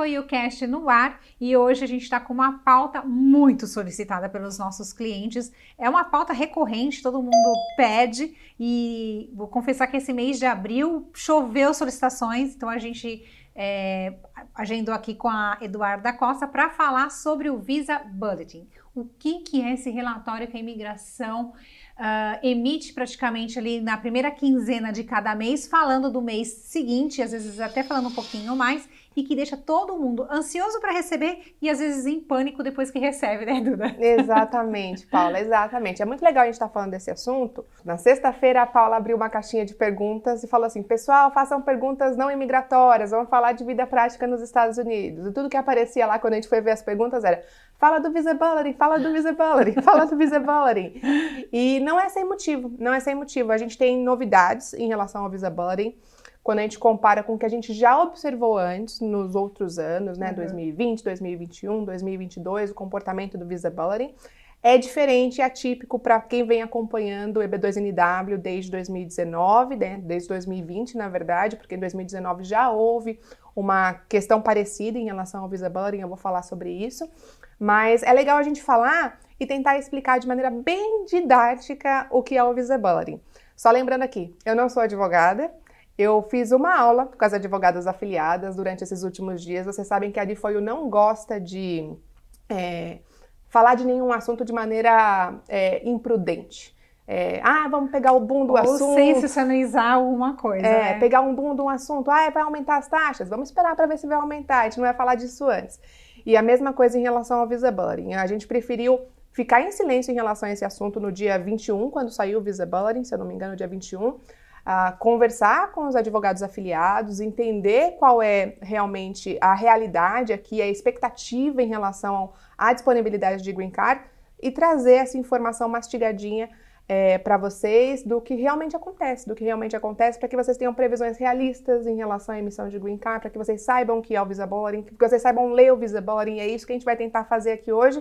foi o cast no ar e hoje a gente está com uma pauta muito solicitada pelos nossos clientes. É uma pauta recorrente, todo mundo pede e vou confessar que esse mês de abril choveu solicitações, então a gente é, agendou aqui com a Eduarda Costa para falar sobre o Visa Bulletin. O que, que é esse relatório que a imigração uh, emite praticamente ali na primeira quinzena de cada mês, falando do mês seguinte, às vezes até falando um pouquinho mais, e que deixa todo mundo ansioso para receber e às vezes em pânico depois que recebe, né, Duda? Exatamente, Paula, exatamente. É muito legal a gente estar tá falando desse assunto. Na sexta-feira, a Paula abriu uma caixinha de perguntas e falou assim: pessoal, façam perguntas não imigratórias, vamos falar de vida prática nos Estados Unidos. E tudo que aparecia lá quando a gente foi ver as perguntas era: fala do visibility, fala do visibility, fala do visibility. E não é sem motivo, não é sem motivo. A gente tem novidades em relação ao visibility quando a gente compara com o que a gente já observou antes, nos outros anos, né, uhum. 2020, 2021, 2022, o comportamento do visibility, é diferente e atípico para quem vem acompanhando o EB2NW desde 2019, né, desde 2020, na verdade, porque em 2019 já houve uma questão parecida em relação ao visibility, eu vou falar sobre isso, mas é legal a gente falar e tentar explicar de maneira bem didática o que é o visibility. Só lembrando aqui, eu não sou advogada, eu fiz uma aula com as advogadas afiliadas durante esses últimos dias. Vocês sabem que a Difoio não gosta de é, falar de nenhum assunto de maneira é, imprudente. É, ah, vamos pegar o boom do Ou assunto. sensacionalizar alguma coisa. É, né? pegar um boom de um assunto. Ah, vai aumentar as taxas? Vamos esperar para ver se vai aumentar. A gente não vai falar disso antes. E a mesma coisa em relação ao visibility. A gente preferiu ficar em silêncio em relação a esse assunto no dia 21, quando saiu o visibility, se eu não me engano, dia 21 a conversar com os advogados afiliados, entender qual é realmente a realidade aqui, a expectativa em relação à disponibilidade de green card e trazer essa informação mastigadinha é, para vocês do que realmente acontece, do que realmente acontece, para que vocês tenham previsões realistas em relação à emissão de green card, para que vocês saibam o que é o visa boarding, que vocês saibam ler o visa boarding, é isso que a gente vai tentar fazer aqui hoje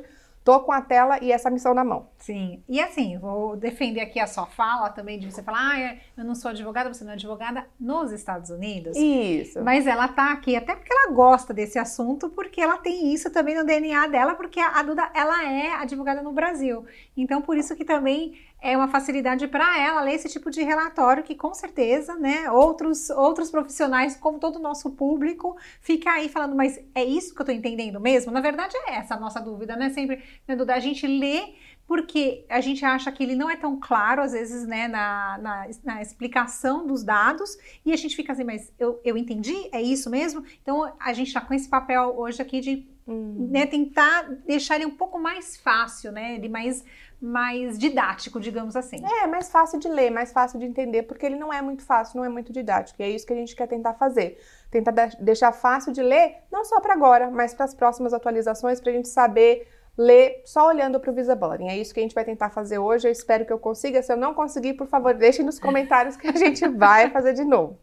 tô com a tela e essa missão na mão. Sim, e assim, vou defender aqui a sua fala também de você falar, ah, eu não sou advogada, você não é advogada nos Estados Unidos. Isso. Mas ela tá aqui até porque ela gosta desse assunto, porque ela tem isso também no DNA dela, porque a Duda, ela é advogada no Brasil. Então, por isso que também é uma facilidade para ela ler esse tipo de relatório que com certeza, né, outros outros profissionais, como todo o nosso público, fica aí falando, mas é isso que eu estou entendendo mesmo? Na verdade é essa a nossa dúvida, né, sempre, né, Duda, a gente lê porque a gente acha que ele não é tão claro, às vezes, né, na, na, na, explicação dos dados, e a gente fica assim, mas eu, eu entendi? É isso mesmo? Então, a gente está com esse papel hoje aqui de hum. né, tentar deixar ele um pouco mais fácil, né, de mais mais didático, digamos assim. É, mais fácil de ler, mais fácil de entender, porque ele não é muito fácil, não é muito didático. E é isso que a gente quer tentar fazer. Tentar deixar fácil de ler, não só para agora, mas para as próximas atualizações, para a gente saber ler só olhando para o Visibility. É isso que a gente vai tentar fazer hoje. Eu espero que eu consiga. Se eu não conseguir, por favor, deixem nos comentários que a gente vai fazer de novo.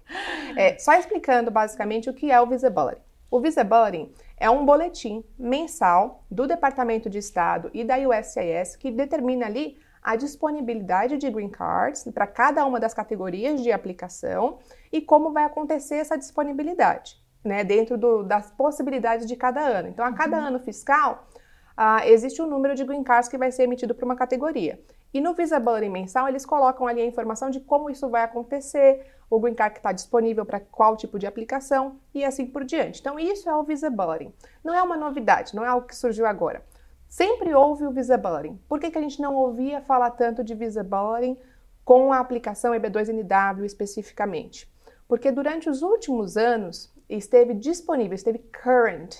É, só explicando basicamente o que é o Visibility. O Visibility é um boletim mensal do Departamento de Estado e da USCIS que determina ali a disponibilidade de green cards para cada uma das categorias de aplicação e como vai acontecer essa disponibilidade, né, dentro do, das possibilidades de cada ano. Então, a cada uhum. ano fiscal, uh, existe um número de green cards que vai ser emitido para uma categoria. E no Visibility mensal, eles colocam ali a informação de como isso vai acontecer, o Green Card que está disponível para qual tipo de aplicação e assim por diante. Então, isso é o Visibility. Não é uma novidade, não é algo que surgiu agora. Sempre houve o Visibility. Por que, que a gente não ouvia falar tanto de Visibility com a aplicação EB2NW especificamente? Porque durante os últimos anos esteve disponível, esteve current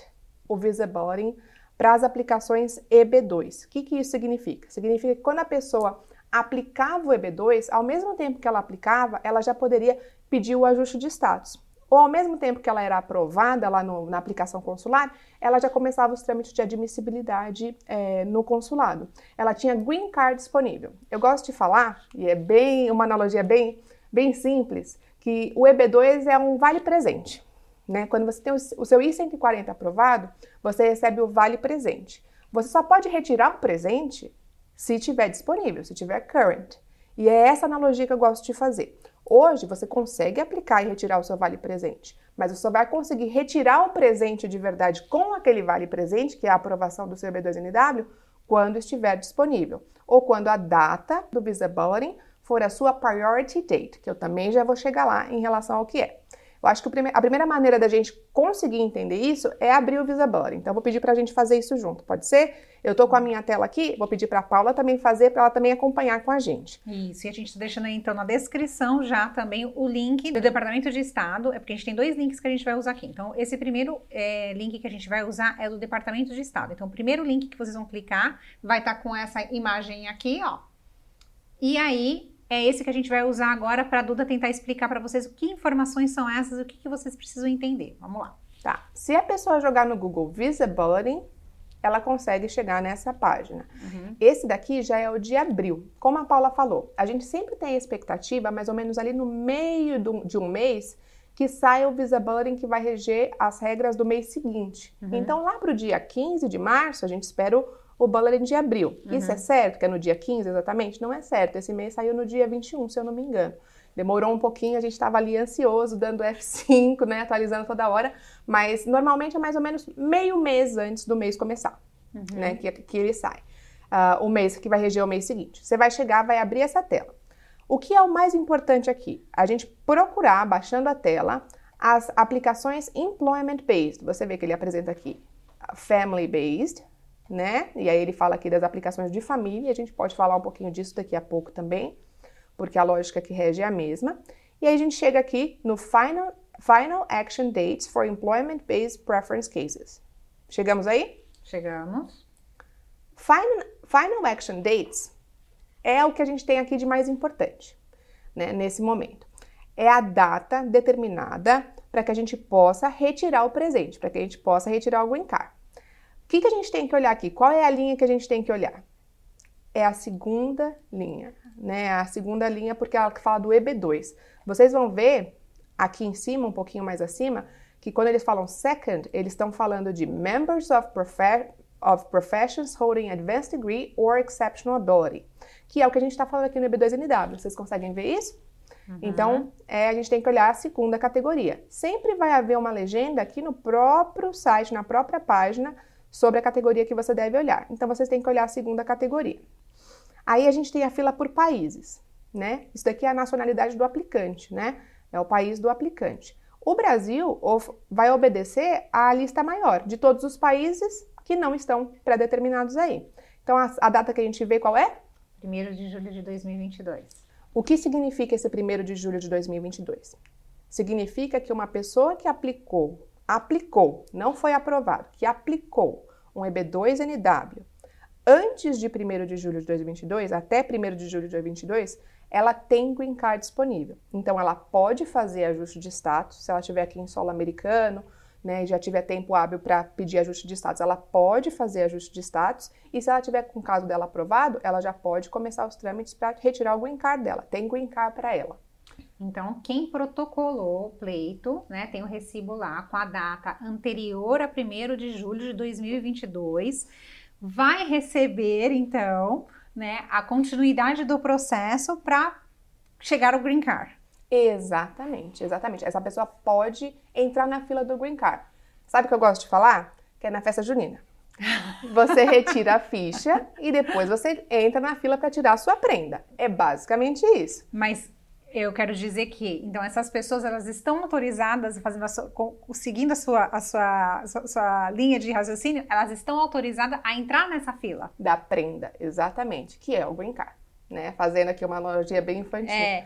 o Visibility para as aplicações EB2. O que, que isso significa? Significa que quando a pessoa aplicava o EB2, ao mesmo tempo que ela aplicava, ela já poderia pedir o ajuste de status. Ou ao mesmo tempo que ela era aprovada lá no, na aplicação consular, ela já começava os trâmites de admissibilidade é, no consulado. Ela tinha green card disponível. Eu gosto de falar, e é bem uma analogia bem, bem simples, que o EB2 é um vale presente. Né? Quando você tem o seu I-140 aprovado, você recebe o vale presente. Você só pode retirar o presente se tiver disponível, se tiver current. E é essa analogia que eu gosto de fazer. Hoje você consegue aplicar e retirar o seu vale presente, mas você só vai conseguir retirar o presente de verdade com aquele vale presente, que é a aprovação do seu B2NW, quando estiver disponível, ou quando a data do Visa Bulletin for a sua priority date, que eu também já vou chegar lá em relação ao que é. Eu acho que a primeira maneira da gente conseguir entender isso é abrir o Visibility. Então, vou pedir para a gente fazer isso junto. Pode ser? Eu estou com a minha tela aqui, vou pedir para a Paula também fazer, para ela também acompanhar com a gente. Isso, e a gente está deixando aí, então, na descrição já também o link do Departamento de Estado, é porque a gente tem dois links que a gente vai usar aqui. Então, esse primeiro é, link que a gente vai usar é do Departamento de Estado. Então, o primeiro link que vocês vão clicar vai estar tá com essa imagem aqui, ó. E aí, é esse que a gente vai usar agora para a Duda tentar explicar para vocês o que informações são essas, o que, que vocês precisam entender. Vamos lá. Tá. Se a pessoa jogar no Google Visibility, ela consegue chegar nessa página. Uhum. Esse daqui já é o de abril. Como a Paula falou, a gente sempre tem a expectativa, mais ou menos ali no meio do, de um mês, que saia o Visibility que vai reger as regras do mês seguinte. Uhum. Então, lá para o dia 15 de março, a gente espera o o bulletin de abril. Uhum. Isso é certo? Que é no dia 15 exatamente? Não é certo. Esse mês saiu no dia 21, se eu não me engano. Demorou um pouquinho, a gente estava ali ansioso, dando F5, né, atualizando toda hora, mas normalmente é mais ou menos meio mês antes do mês começar, uhum. né, que, que ele sai. Uh, o mês que vai reger o mês seguinte. Você vai chegar, vai abrir essa tela. O que é o mais importante aqui? A gente procurar, baixando a tela, as aplicações employment based. Você vê que ele apresenta aqui family based, né? E aí ele fala aqui das aplicações de família, a gente pode falar um pouquinho disso daqui a pouco também, porque a lógica que rege é a mesma. E aí a gente chega aqui no Final, final Action Dates for Employment Based Preference Cases. Chegamos aí? Chegamos. Final, final Action Dates é o que a gente tem aqui de mais importante, né, nesse momento. É a data determinada para que a gente possa retirar o presente, para que a gente possa retirar o green card. O que, que a gente tem que olhar aqui? Qual é a linha que a gente tem que olhar? É a segunda linha, né? A segunda linha porque ela fala do EB2. Vocês vão ver aqui em cima, um pouquinho mais acima, que quando eles falam second, eles estão falando de members of, profe of professions holding advanced degree or exceptional ability, que é o que a gente está falando aqui no EB2NW. Vocês conseguem ver isso? Uhum. Então, é, a gente tem que olhar a segunda categoria. Sempre vai haver uma legenda aqui no próprio site, na própria página, sobre a categoria que você deve olhar. Então, vocês têm que olhar a segunda categoria. Aí a gente tem a fila por países, né? Isso daqui é a nacionalidade do aplicante, né? É o país do aplicante. O Brasil vai obedecer à lista maior de todos os países que não estão pré-determinados aí. Então, a, a, data que a gente vê qual é? 1 de julho de 2022. O que significa esse 1 de julho de 2022? Significa que uma pessoa que aplicou aplicou, não foi aprovado, que aplicou um EB2NW antes de 1 de julho de 2022, até 1 de julho de 2022, ela tem green card disponível. Então, ela pode fazer ajuste de status, se ela estiver aqui em solo americano, né, já tiver tempo hábil para pedir ajuste de status, ela pode fazer ajuste de status, e se ela tiver com o caso dela aprovado, ela já pode começar os trâmites para retirar o green card dela. Tem green card para ela. Então, quem protocolou o pleito, né, tem o recibo lá com a data anterior a 1 de julho de 2022, vai receber, então, né, a continuidade do processo para chegar ao Green Card. Exatamente, exatamente. Essa pessoa pode entrar na fila do Green Card. Sabe o que eu gosto de falar? Que é na festa junina. Você retira a ficha e depois você entra na fila para tirar a sua prenda. É basicamente isso. Mas eu quero dizer que, então, essas pessoas elas estão autorizadas, fazendo a sua, seguindo a sua, a sua, a sua, sua linha de raciocínio, elas estão autorizadas a entrar nessa fila. Da prenda, exatamente, que é o green card, né? Fazendo aqui uma analogia bem infantil. É,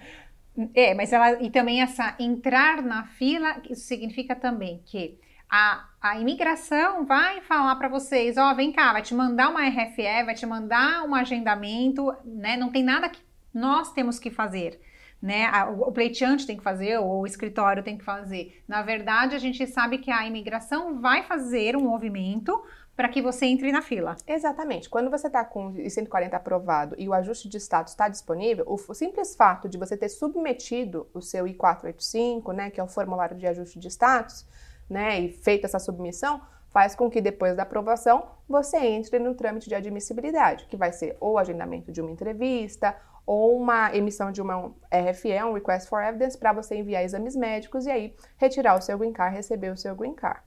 é mas ela, e também essa entrar na fila, isso significa também que a, a imigração vai falar para vocês, ó, oh, vem cá, vai te mandar uma RFE, vai te mandar um agendamento, né? Não tem nada que nós temos que fazer né? O pleiteante tem que fazer, ou o escritório tem que fazer. Na verdade, a gente sabe que a imigração vai fazer um movimento para que você entre na fila. Exatamente. Quando você está com o 140 aprovado e o ajuste de status está disponível, o simples fato de você ter submetido o seu I-485, né, que é o formulário de ajuste de status, né, e feito essa submissão, faz com que depois da aprovação você entre no trâmite de admissibilidade, que vai ser ou agendamento de uma entrevista ou uma emissão de uma RFE, um Request for Evidence, para você enviar exames médicos e aí retirar o seu green card, receber o seu green card.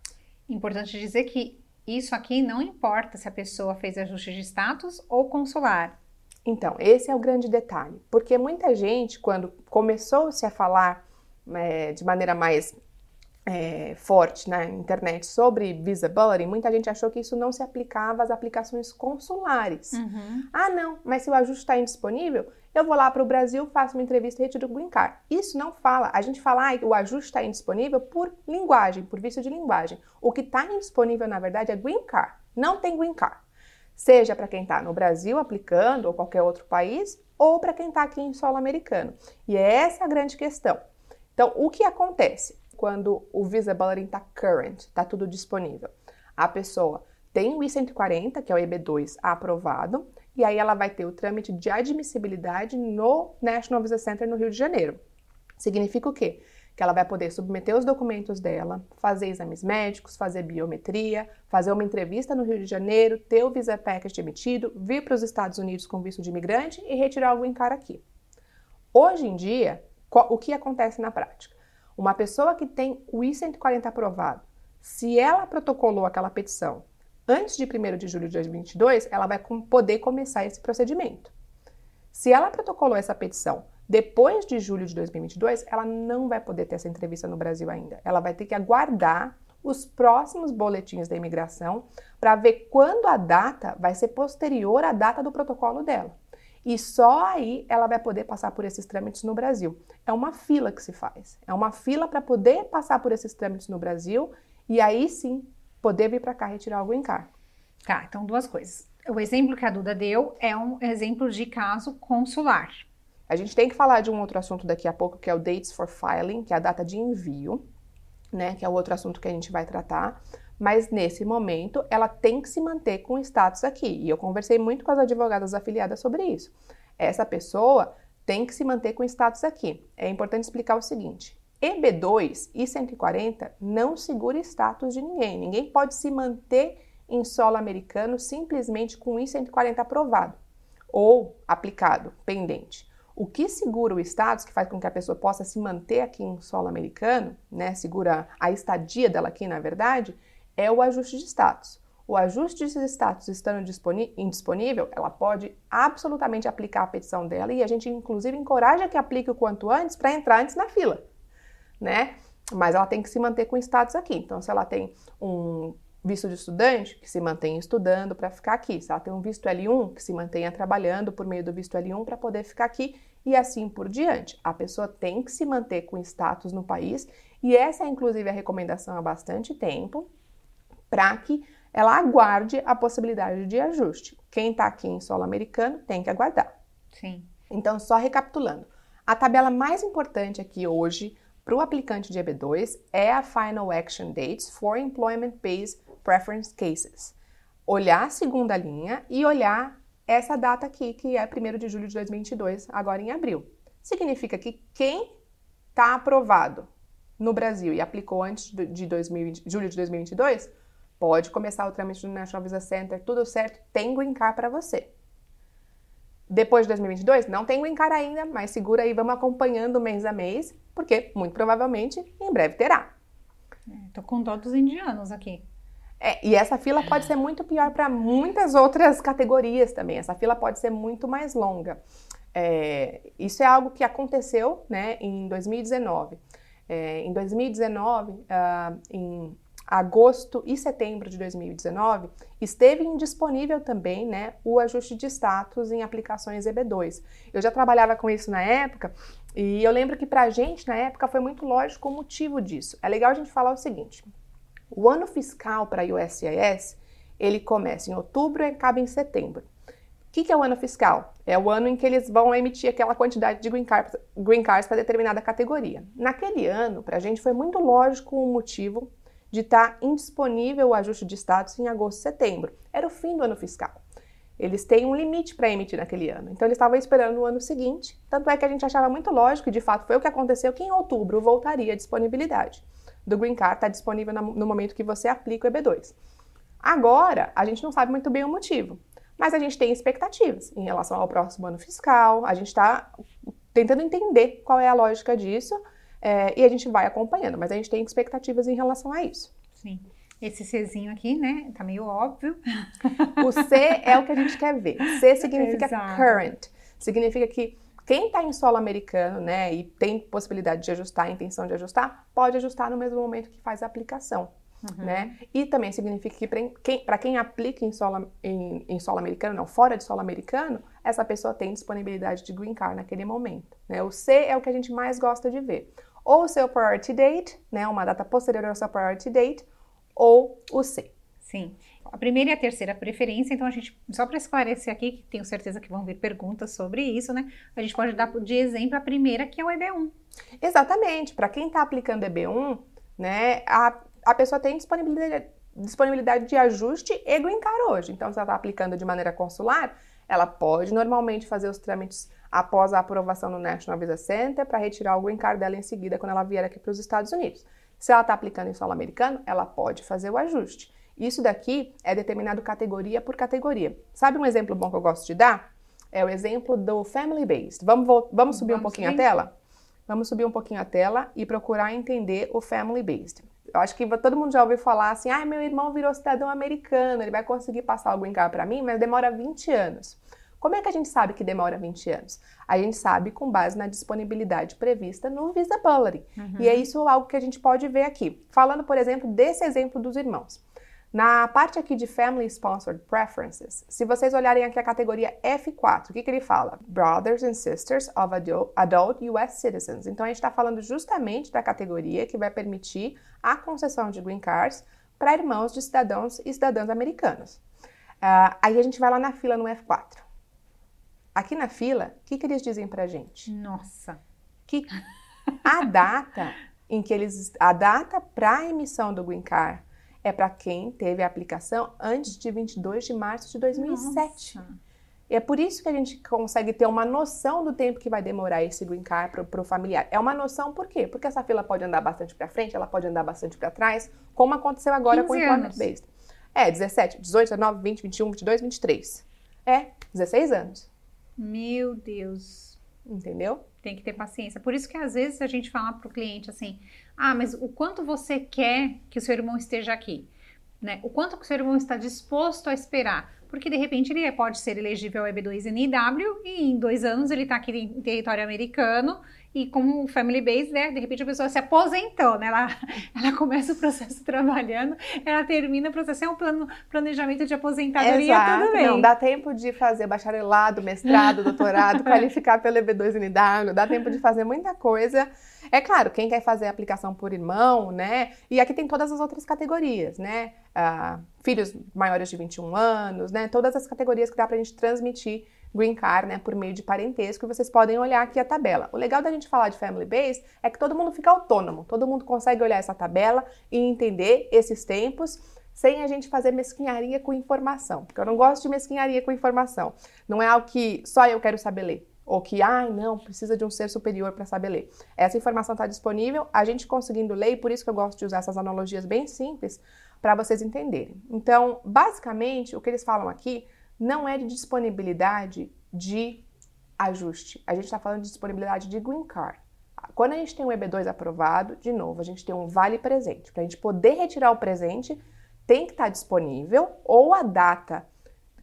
Importante dizer que isso aqui não importa se a pessoa fez ajuste de status ou consular. Então, esse é o grande detalhe, porque muita gente, quando começou-se a falar é, de maneira mais é, forte na internet sobre visibility, muita gente achou que isso não se aplicava às aplicações consulares. Uhum. Ah, não, mas se o ajuste está indisponível, eu vou lá para o Brasil, faço uma entrevista e retiro o green card. Isso não fala. A gente fala ah, o ajuste está indisponível por linguagem, por vício de linguagem. O que está indisponível, na verdade, é green card. Não tem green card. Seja para quem está no Brasil aplicando ou qualquer outro país, ou para quem está aqui em solo americano. E é essa a grande questão. Então, o que acontece? Quando o Visibility está current, está tudo disponível. A pessoa tem o I-140, que é o EB2, aprovado, e aí ela vai ter o trâmite de admissibilidade no National Visa Center no Rio de Janeiro. Significa o quê? Que ela vai poder submeter os documentos dela, fazer exames médicos, fazer biometria, fazer uma entrevista no Rio de Janeiro, ter o Visa Package emitido, vir para os Estados Unidos com visto de imigrante e retirar o green aqui. Hoje em dia, o que acontece na prática? Uma pessoa que tem o I-140 aprovado, se ela protocolou aquela petição antes de 1 de julho de 2022, ela vai poder começar esse procedimento. Se ela protocolou essa petição depois de julho de 2022, ela não vai poder ter essa entrevista no Brasil ainda. Ela vai ter que aguardar os próximos boletins da imigração para ver quando a data vai ser posterior à data do protocolo dela. E só aí ela vai poder passar por esses trâmites no Brasil. É uma fila que se faz. É uma fila para poder passar por esses trâmites no Brasil e aí sim poder vir para cá retirar o green card. Tá, então duas coisas. O exemplo que a Duda deu é um exemplo de caso consular. A gente tem que falar de um outro assunto daqui a pouco, que é o Dates for Filing, que é a data de envio, né? Que é o outro assunto que a gente vai tratar mas nesse momento ela tem que se manter com status aqui. E eu conversei muito com as advogadas afiliadas sobre isso. Essa pessoa tem que se manter com status aqui. É importante explicar o seguinte: EB2 e 140 não segura status de ninguém. Ninguém pode se manter em solo americano simplesmente com I-140 aprovado ou aplicado, pendente. O que segura o status, que faz com que a pessoa possa se manter aqui em solo americano, né, segura a estadia dela aqui, na verdade, é o ajuste de status. O ajuste de status estando indisponível, ela pode absolutamente aplicar a petição dela e a gente, inclusive, encoraja que aplique o quanto antes para entrar antes na fila, né? Mas ela tem que se manter com status aqui. Então, se ela tem um visto de estudante, que se mantenha estudando para ficar aqui. Se ela tem um visto L1, que se mantenha trabalhando por meio do visto L1 para poder ficar aqui e assim por diante. A pessoa tem que se manter com status no país e essa é inclusive a recomendação há bastante tempo para que ela aguarde a possibilidade de ajuste. Quem está aqui em solo americano tem que aguardar. Sim. Então, só recapitulando, a tabela mais importante aqui hoje para o aplicante de EB2 é a Final Action Dates for Employment Based Preference Cases. Olhar a segunda linha e olhar essa data aqui, que é 1 de julho de 2022, agora em abril. Significa que quem está aprovado no Brasil e aplicou antes de 2020, julho de 2022 Pode começar o trâmite do National Visa Center, tudo certo, tem green card para você. Depois de 2022, não tem green card ainda, mas segura aí, vamos acompanhando mês a mês, porque muito provavelmente em breve terá. É, tô com dó dos indianos aqui. É, e essa fila pode ser muito pior para muitas outras categorias também. Essa fila pode ser muito mais longa. É, isso é algo que aconteceu né, em 2019. É, em 2019, uh, ah, em agosto e setembro de 2019, esteve indisponível também né, o ajuste de status em aplicações EB2. Eu já trabalhava com isso na época e eu lembro que para a gente, na época, foi muito lógico o motivo disso. É legal a gente falar o seguinte: o ano fiscal para a USCIS ele começa em outubro e acaba em setembro. O que, que, é o ano fiscal? É o ano em que eles vão emitir aquela quantidade de green green cards para determinada categoria. Naquele ano, para a gente foi muito lógico o motivo de estar indisponível o ajuste de status em agosto e setembro. Era o fim do ano fiscal. Eles têm um limite para emitir naquele ano. Então eles estavam esperando o ano seguinte. Tanto é que a gente achava muito lógico, e de fato foi o que aconteceu, que em outubro voltaria a disponibilidade do Green Card, está disponível no momento que você aplica o EB2. Agora, a gente não sabe muito bem o motivo, mas a gente tem expectativas em relação ao próximo ano fiscal, a gente está tentando entender qual é a lógica disso é, e a gente vai acompanhando, mas a gente tem expectativas em relação a isso. Sim. Esse Czinho aqui, né? Tá meio óbvio. O C é o que a gente quer ver. C significa Exato. current. Significa que quem está em solo americano, né, e tem possibilidade de ajustar, intenção de ajustar, pode ajustar no mesmo momento que faz a aplicação. Uhum. Né? E também significa que para quem, quem, aplica em solo, em, em solo americano, não, fora de solo americano, essa pessoa tem disponibilidade de green card naquele momento. Né? O C é o que a gente mais gosta de ver. Ou o seu priority date, né, uma data posterior ao seu priority date, ou o C. Sim. A primeira e a terceira preferência, então a gente, só para esclarecer aqui, que tenho certeza que vão vir perguntas sobre isso, né? A gente pode dar de exemplo a primeira, que é o EB1. Exatamente. Para quem está aplicando EB1, né, a, a pessoa tem disponibilidade, disponibilidade de ajuste e green card hoje. Então, se ela está aplicando de maneira consular, ela pode normalmente fazer os trâmites após a aprovação no National Visa Center para retirar o green card dela em seguida quando ela vier aqui para os Estados Unidos. Se ela está aplicando em solo americano, ela pode fazer o ajuste. Isso daqui é determinado categoria por categoria. Sabe um exemplo bom que eu gosto de dar? É o exemplo do Family Based. Vamos, vamos subir vamos um pouquinho subir? a tela? Vamos subir um pouquinho a tela e procurar entender o Family Based. Eu acho que todo mundo já ouviu falar assim: ah, meu irmão virou cidadão americano, ele vai conseguir passar o green card para mim, mas demora 20 anos. Como é que a gente sabe que demora 20 anos? A gente sabe com base na disponibilidade prevista no Visability. Uhum. E é isso algo que a gente pode ver aqui. Falando, por exemplo, desse exemplo dos irmãos. Na parte aqui de Family Sponsored Preferences, se vocês olharem aqui a categoria F4, o que, que ele fala? Brothers and Sisters of Adult US Citizens. Então a gente está falando justamente da categoria que vai permitir a concessão de green cards para irmãos de cidadãos e cidadãs americanos. Uh, aí a gente vai lá na fila no F4. Aqui na fila, o que, que eles dizem pra gente? Nossa. Que a data em que eles. A data para emissão do Green Card é para quem teve a aplicação antes de 22 de março de 2007. Nossa. E é por isso que a gente consegue ter uma noção do tempo que vai demorar esse green card para o familiar. É uma noção por quê? Porque essa fila pode andar bastante para frente, ela pode andar bastante para trás, como aconteceu agora com o Employment Based. É, 17, 18, 19, 20, 21, 22, 23. É, 16 anos. Meu Deus. Entendeu? Tem que ter paciência. Por isso que às vezes a gente fala para o cliente assim: ah, mas o quanto você quer que o seu irmão esteja aqui? Né? O quanto que o seu irmão está disposto a esperar? Porque de repente ele pode ser elegível ao EB2NIW e em dois anos ele está aqui em território americano e como family base, né, de repente a pessoa se aposentou, né, ela, ela começa o processo trabalhando, ela termina o processo, é um plano, planejamento de aposentadoria, Exato. tudo bem. Não, dá tempo de fazer bacharelado, mestrado, doutorado, qualificar pelo EB2NW, dá tempo de fazer muita coisa. É claro, quem quer fazer a aplicação por irmão, né, e aqui tem todas as outras categorias, né, ah, filhos maiores de 21 anos, né, todas as categorias que dá pra gente transmitir green card, né, por meio de parentesco, e vocês podem olhar aqui a tabela. O legal da gente falar de family base é que todo mundo fica autônomo, todo mundo consegue olhar essa tabela e entender esses tempos sem a gente fazer mesquinharia com informação, porque eu não gosto de mesquinharia com informação. Não é algo que só eu quero saber ler, ou que, ai, não, precisa de um ser superior para saber ler. Essa informação está disponível, a gente conseguindo ler, e por isso que eu gosto de usar essas analogias bem simples para vocês entenderem. Então, basicamente, o que eles falam aqui não é de disponibilidade de ajuste. A gente está falando de disponibilidade de green card. Quando a gente tem um EB2 aprovado, de novo, a gente tem um vale presente. Para a gente poder retirar o presente, tem que estar tá disponível ou a data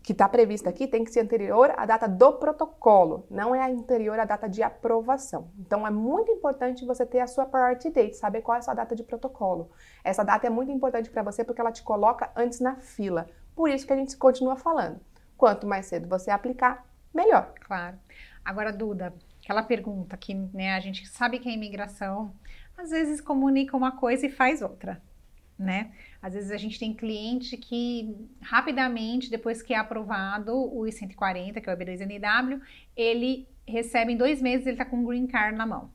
que está prevista aqui tem que ser anterior à data do protocolo, não é anterior à data de aprovação. Então é muito importante você ter a sua priority date, saber qual é a sua data de protocolo. Essa data é muito importante para você porque ela te coloca antes na fila. Por isso que a gente continua falando. Quanto mais cedo você aplicar, melhor. Claro. Agora, Duda, aquela pergunta que né, a gente sabe que a imigração às vezes comunica uma coisa e faz outra, né? Às vezes a gente tem cliente que rapidamente, depois que é aprovado o I-140, que é o EB2NW, ele recebe em dois meses, ele está com um green card na mão.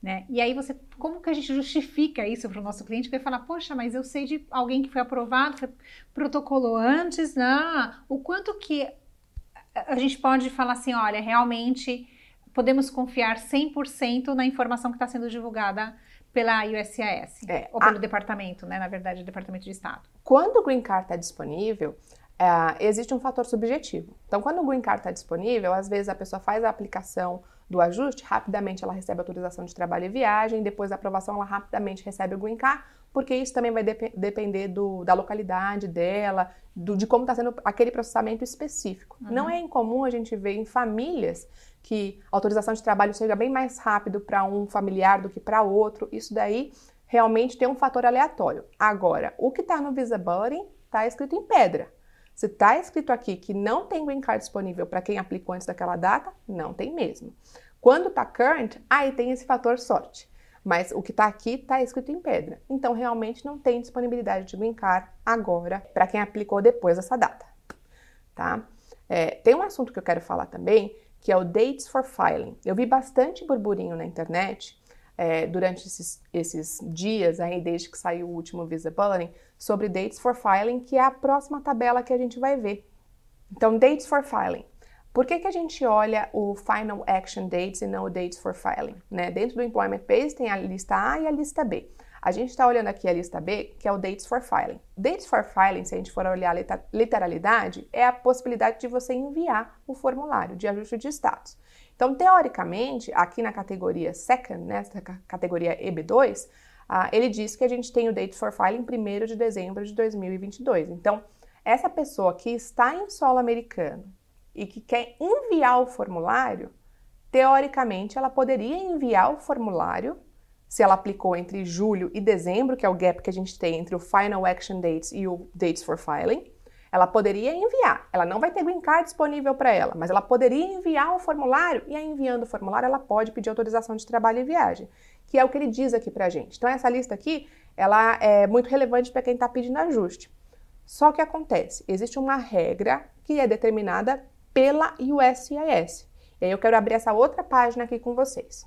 Né? E aí você, como que a gente justifica isso para o nosso cliente? Vai falar, poxa, mas eu sei de alguém que foi aprovado, foi protocolou antes, né? O quanto que a gente pode falar assim, olha, realmente podemos confiar 100% na informação que está sendo divulgada pela USCIS, É, ou a- pelo departamento, né? Na verdade, o Departamento de Estado. Quando o Green Card está disponível, ah, existe um fator subjetivo. Então, quando o Green Card está disponível, às vezes a pessoa faz a aplicação do ajuste, rapidamente ela recebe autorização de trabalho e viagem, depois da aprovação ela rapidamente recebe o Green Card, porque isso também vai depe- depender do- da localidade dela, do- de como está sendo aquele processamento específico. Não é incomum a gente ver em famílias que a autorização de trabalho seja bem mais rápido para um familiar do que para outro. Isso daí realmente tem um fator aleatório. Agora, o que está no Visibility está escrito em pedra. Se está escrito aqui que não tem green card disponível para quem aplicou antes daquela data, não tem mesmo. Quando está current, aí tem esse fator sorte. Mas o que está aqui está escrito em pedra. Então, realmente não tem disponibilidade de green card agora para quem aplicou depois dessa data. Tá? É, tem um assunto que eu quero falar também, que é o Dates for Filing. Eu vi bastante burburinho na internet é, durante esses, esses dias, aí, desde que saiu o último Visibility, sobre Dates for Filing, que é a próxima tabela que a gente vai ver. Então, Dates for Filing. Por que, que a gente olha o Final Action Dates e não o Dates for Filing? Né? Dentro do Employment Base tem a lista A e a lista B. A gente está olhando aqui a lista B, que é o Dates for Filing. Dates for Filing, se a gente for olhar a literalidade, é a possibilidade de você enviar o formulário de ajuste de status. Então, teoricamente, aqui na categoria Second, nessa ca- categoria EB2, ah, ele diz que a gente tem o Date for Filing 1 de dezembro de 2022. Então, essa pessoa que está em solo americano e que quer enviar o formulário, teoricamente ela poderia enviar o formulário se ela aplicou entre julho e dezembro, que é o gap que a gente tem entre o Final Action Dates e o Dates for Filing, ela poderia enviar. Ela não vai ter green card disponível para ela, mas ela poderia enviar o formulário e aí enviando o formulário ela pode pedir autorização de trabalho e viagem, que é o que ele diz aqui pra gente. Então essa lista aqui, ela é muito relevante para quem está pedindo ajuste. Só que acontece, existe uma regra que é determinada pela USCIS. E aí eu quero abrir essa outra página aqui com vocês.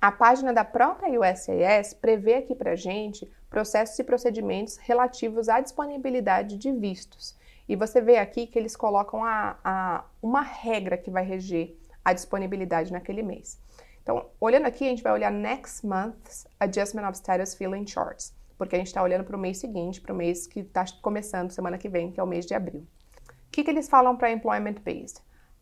A página da própria USCIS prevê aqui para gente processos e procedimentos relativos à disponibilidade de vistos. E você vê aqui que eles colocam a, a- uma regra que vai reger a disponibilidade naquele mês. Então, olhando aqui, a gente vai olhar Next Month's Adjustment of Status Filling Charts, porque a gente está olhando para o mês seguinte, para o mês que está começando semana que vem, que é o mês de abril. Que, que eles falam para Employment Based?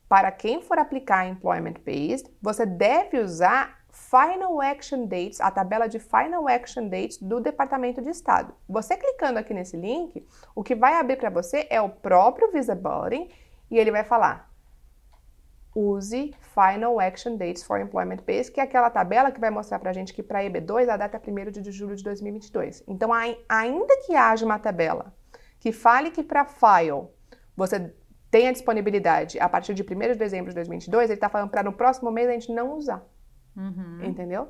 Para quem for aplicar Employment Based, você deve usar Final Action Dates, a tabela de Final Action Dates do Departamento de Estado. Você clicando aqui nesse link, o que vai abrir para você é o próprio Visibility e ele vai falar use Final Action Dates for Employment Based, que é aquela tabela que vai mostrar para a gente que para EB2 a data é 1 de julho de 2022. Então, ai- ainda que haja uma tabela que fale que para File você tem a disponibilidade a partir de 1 de dezembro de 2022, ele está falando para no próximo mês a gente não usar, Uhum. entendeu?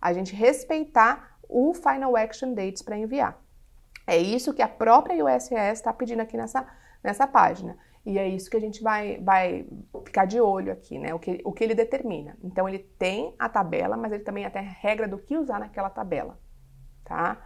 A gente respeitar o Final Action Dates para enviar. É isso que a própria USS está pedindo aqui nessa, nessa página. E é isso que a gente vai, vai ficar de olho aqui, né? O que, o que ele determina. Então, ele tem a tabela, mas ele também tem a regra do que usar naquela tabela, tá?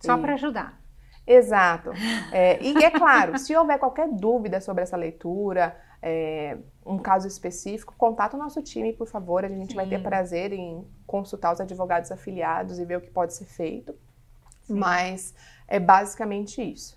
Só E- para ajudar. Exato. É, e é claro, se houver qualquer dúvida sobre essa leitura, é, um caso específico, contate o nosso time, por favor. A gente vai ter Sim. prazer em consultar os advogados afiliados e ver o que pode ser feito. Sim. Mas é basicamente isso.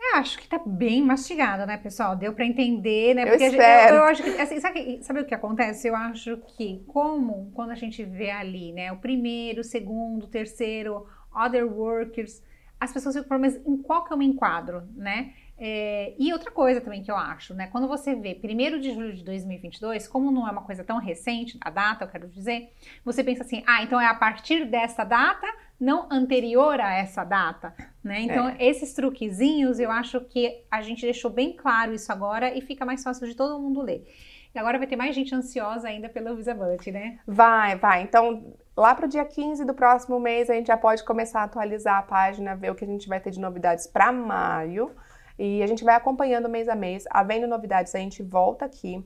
Eu acho que tá bem mastigado, né, pessoal? Deu para entender, né? Eu Porque a gente- espero. eu, eu acho que, assim, sabe, sabe o que acontece? Eu acho que, como quando a gente vê ali, né, o primeiro, o segundo, o terceiro, other workers, as pessoas ficam, mas em qual que eu me enquadro, né? É, e outra coisa também que eu acho, né? Quando você vê 1 de julho de 2022, como não é uma coisa tão recente, a data, eu quero dizer, você pensa assim, ah, então é a partir dessa data, não anterior a essa data, né? Então, esses truquezinhos, eu acho que a gente deixou bem claro isso agora e fica mais fácil de todo mundo ler. E agora vai ter mais gente ansiosa ainda pelo Visibility, né? Vai, vai. Então, lá para o dia 15 do próximo mês, a gente já pode começar a atualizar a página, ver o que a gente vai ter de novidades para maio. E a gente vai acompanhando mês a mês. Havendo novidades, a gente volta aqui.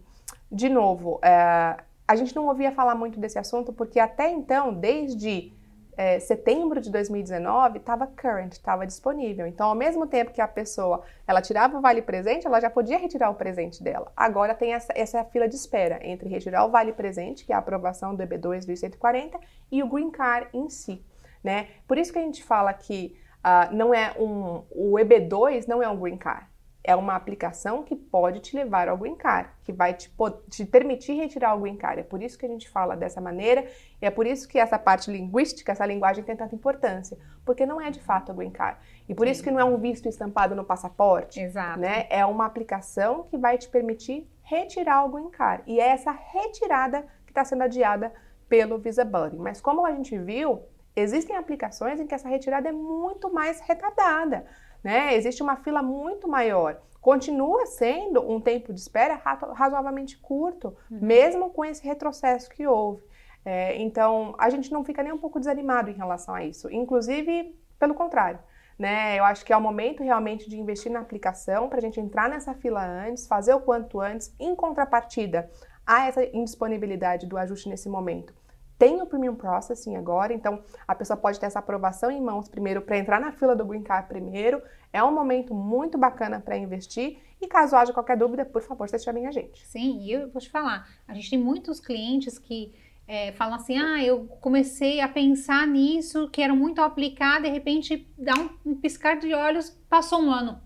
De novo, é, a gente não ouvia falar muito desse assunto, porque até então, desde é, setembro de 2019, estava current, estava disponível. Então, ao mesmo tempo que a pessoa ela tirava o vale presente, ela já podia retirar o presente dela. Agora tem essa, essa fila de espera entre retirar o vale presente, que é a aprovação do EB2 do I-140, e o green card em si. né? Por isso que a gente fala que uh, não é um, o EB2 não é um green card é uma aplicação que pode te levar ao green card, que vai te, te, permitir retirar o green card. É por isso que a gente fala dessa maneira e é por isso que essa parte linguística, essa linguagem tem tanta importância, porque não é de fato o green card. E por Sim. isso que não é um visto estampado no passaporte, Exato. né? É uma aplicação que vai te permitir retirar o green card. E é essa retirada que está sendo adiada pelo Visa Buddy. Mas como a gente viu, existem aplicações em que essa retirada é muito mais retardada né? Existe uma fila muito maior. Continua sendo um tempo de espera razoavelmente curto, uhum. mesmo com esse retrocesso que houve. É, então, a gente não fica nem um pouco desanimado em relação a isso. Inclusive, pelo contrário. Né? Eu acho que é o momento realmente de investir na aplicação para a gente entrar nessa fila antes, fazer o quanto antes, em contrapartida a essa indisponibilidade do ajuste nesse momento tem o Premium Processing agora, então a pessoa pode ter essa aprovação em mãos primeiro para entrar na fila do Green Card primeiro. É um momento muito bacana para investir. E caso haja qualquer dúvida, por favor, vocês chamem a gente. Sim, e eu vou te falar, a gente tem muitos clientes que é, falam assim, ah, eu comecei a pensar nisso, quero muito aplicar, de repente dá um, um piscar de olhos, passou um ano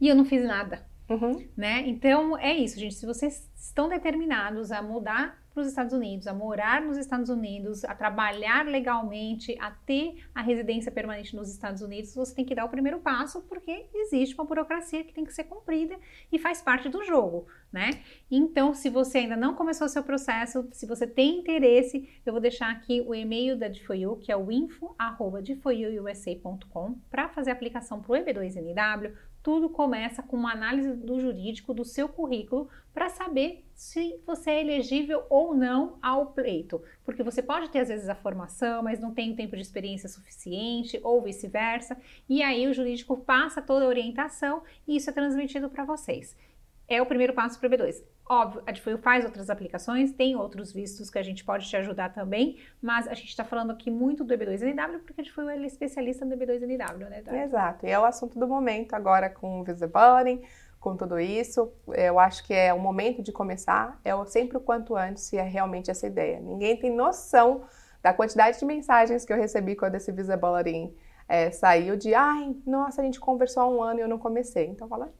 e eu não fiz nada. Uhum. Né? Então é isso, gente. Se vocês estão determinados a mudar para os Estados Unidos, a morar nos Estados Unidos, a trabalhar legalmente, a ter a residência permanente nos Estados Unidos, você tem que dar o primeiro passo porque existe uma burocracia que tem que ser cumprida e faz parte do jogo, né? Então, se você ainda não começou seu processo, se você tem interesse, eu vou deixar aqui o e-mail da DFOU, que é o info@dfoiuusa.com, para fazer a aplicação para o EB2NW tudo começa com uma análise do jurídico do seu currículo para saber se você é elegível ou não ao pleito. Porque você pode ter, às vezes, a formação, mas não tem o tempo de experiência suficiente, ou vice-versa, e aí o jurídico passa toda a orientação e isso é transmitido para vocês. É o primeiro passo para o B2. Óbvio, a Difuil faz outras aplicações, tem outros vistos que a gente pode te ajudar também, mas a gente está falando aqui muito do EB2NW porque a Difuil é especialista no EB2NW, né? Eduardo? Exato, e é o assunto do momento agora com o Visibility, com tudo isso. Eu acho que é o momento de começar, é sempre o quanto antes se é realmente essa ideia. Ninguém tem noção da quantidade de mensagens que eu recebi quando esse Visibility é, saiu de, ai, nossa, a gente conversou há um ano e eu não comecei. Então fala,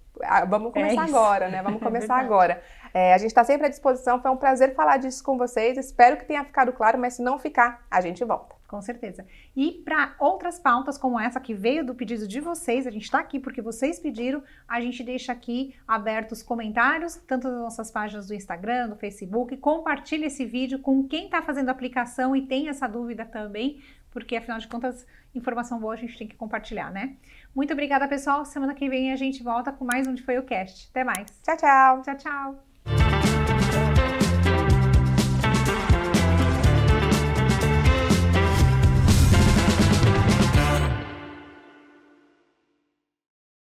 vamos é começar é agora, né? Vamos começar é agora. É, a gente está sempre à disposição, foi um prazer falar disso com vocês. Espero que tenha ficado claro, mas se não ficar, a gente volta. Com certeza. E para outras pautas como essa que veio do pedido de vocês, a gente está aqui porque vocês pediram, a gente deixa aqui abertos comentários, tanto nas nossas páginas do Instagram, do Facebook. Compartilhe esse vídeo com quem está fazendo a aplicação e tem essa dúvida também, porque afinal de contas, informação boa a gente tem que compartilhar, né? Muito obrigada, pessoal. Semana que vem a gente volta com mais um de Foi o Cast. Até mais. Tchau, tchau. Tchau, tchau.